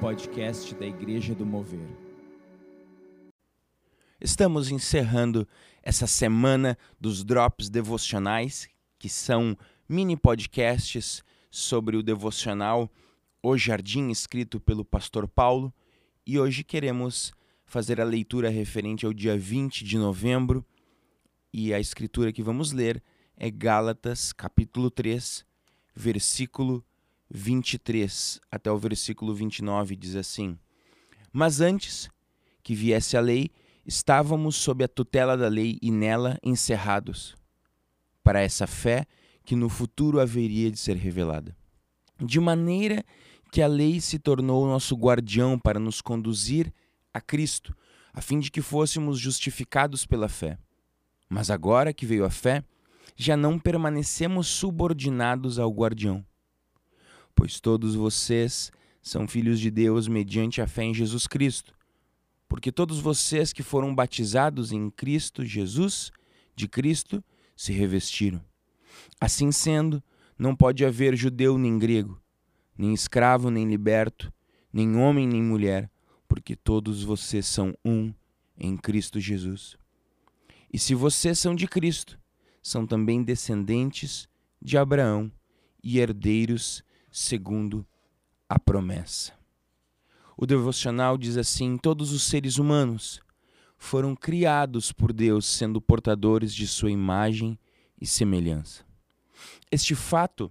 podcast da Igreja do Mover. Estamos encerrando essa semana dos Drops Devocionais, que são mini podcasts sobre o devocional O Jardim, escrito pelo pastor Paulo, e hoje queremos fazer a leitura referente ao dia 20 de novembro, e a escritura que vamos ler é Gálatas, capítulo 3, versículo 23 até o versículo 29 diz assim: Mas antes que viesse a lei, estávamos sob a tutela da lei e nela encerrados, para essa fé que no futuro haveria de ser revelada. De maneira que a lei se tornou nosso guardião para nos conduzir a Cristo, a fim de que fôssemos justificados pela fé. Mas agora que veio a fé, já não permanecemos subordinados ao guardião pois todos vocês são filhos de Deus mediante a fé em Jesus Cristo. Porque todos vocês que foram batizados em Cristo Jesus, de Cristo, se revestiram. Assim sendo, não pode haver judeu nem grego, nem escravo nem liberto, nem homem nem mulher, porque todos vocês são um em Cristo Jesus. E se vocês são de Cristo, são também descendentes de Abraão e herdeiros segundo a promessa. O devocional diz assim: todos os seres humanos foram criados por Deus, sendo portadores de sua imagem e semelhança. Este fato,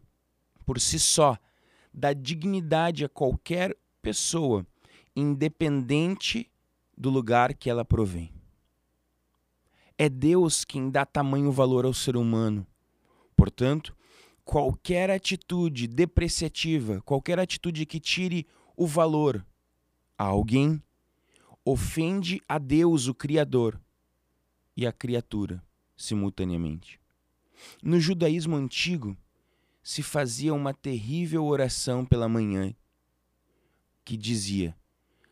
por si só, dá dignidade a qualquer pessoa, independente do lugar que ela provém. É Deus quem dá tamanho valor ao ser humano. Portanto, qualquer atitude depreciativa, qualquer atitude que tire o valor a alguém, ofende a Deus, o Criador, e a criatura simultaneamente. No judaísmo antigo, se fazia uma terrível oração pela manhã, que dizia: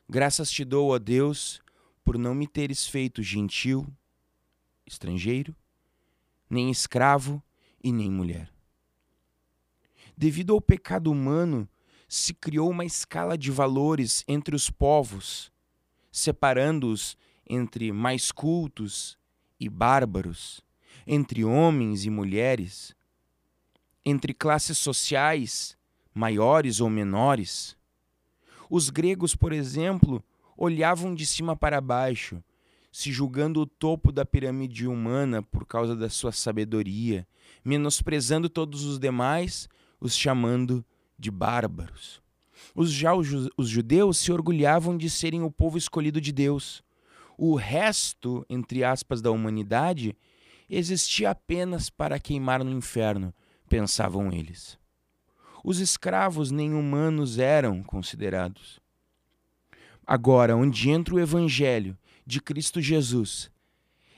Graças te dou, ó Deus, por não me teres feito gentil, estrangeiro, nem escravo e nem mulher. Devido ao pecado humano, se criou uma escala de valores entre os povos, separando-os entre mais cultos e bárbaros, entre homens e mulheres, entre classes sociais maiores ou menores. Os gregos, por exemplo, olhavam de cima para baixo, se julgando o topo da pirâmide humana por causa da sua sabedoria, menosprezando todos os demais os chamando de bárbaros. Os, já os, judeus se orgulhavam de serem o povo escolhido de Deus. O resto, entre aspas, da humanidade existia apenas para queimar no inferno, pensavam eles. Os escravos nem humanos eram considerados. Agora, onde entra o Evangelho de Cristo Jesus,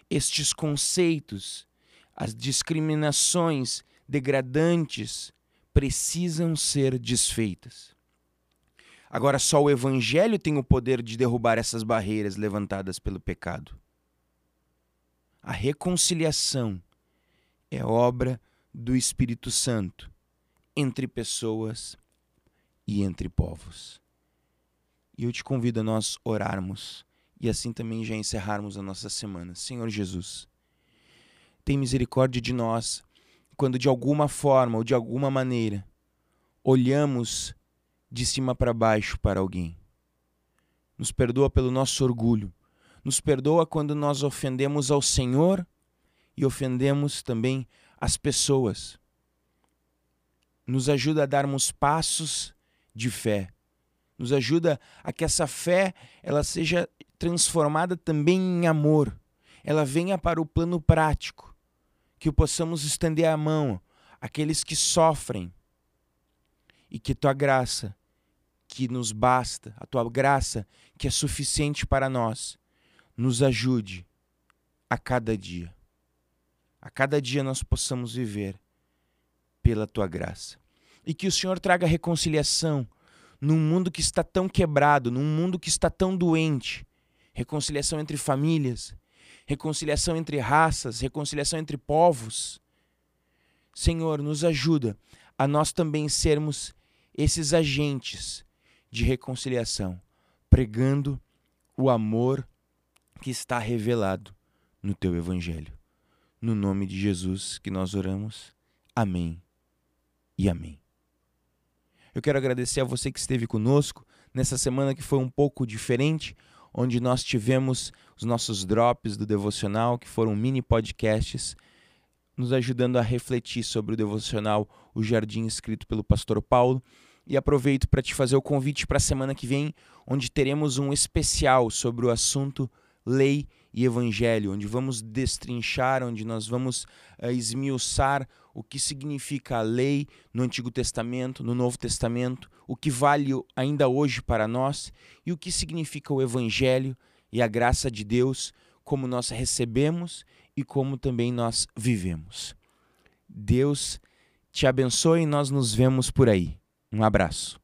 estes conceitos, as discriminações degradantes precisam ser desfeitas. Agora, só o Evangelho tem o poder de derrubar essas barreiras levantadas pelo pecado. A reconciliação é obra do Espírito Santo entre pessoas e entre povos. E eu te convido a nós orarmos e assim também já encerrarmos a nossa semana. Senhor Jesus, tem misericórdia de nós quando de alguma forma ou de alguma maneira olhamos de cima para baixo para alguém. Nos perdoa pelo nosso orgulho. Nos perdoa quando nós ofendemos ao Senhor e ofendemos também as pessoas. Nos ajuda a darmos passos de fé. Nos ajuda a que essa fé ela seja transformada também em amor. Ela venha para o plano prático que possamos estender a mão àqueles que sofrem e que tua graça, que nos basta, a tua graça, que é suficiente para nós, nos ajude a cada dia. A cada dia nós possamos viver pela tua graça. E que o Senhor traga reconciliação num mundo que está tão quebrado, num mundo que está tão doente reconciliação entre famílias, reconciliação entre raças, reconciliação entre povos. Senhor, nos ajuda a nós também sermos esses agentes de reconciliação pregando o amor que está revelado no teu evangelho. No nome de Jesus que nós oramos. Amém e amém. Eu quero agradecer a você que esteve conosco nessa semana que foi um pouco diferente, onde nós tivemos os nossos drops do devocional, que foram mini podcasts, nos ajudando a refletir sobre o devocional O Jardim escrito pelo pastor Paulo. E aproveito para te fazer o convite para a semana que vem, onde teremos um especial sobre o assunto lei e evangelho, onde vamos destrinchar, onde nós vamos uh, esmiuçar o que significa a lei no Antigo Testamento, no Novo Testamento, o que vale ainda hoje para nós e o que significa o evangelho e a graça de Deus, como nós recebemos e como também nós vivemos. Deus te abençoe e nós nos vemos por aí. Um abraço.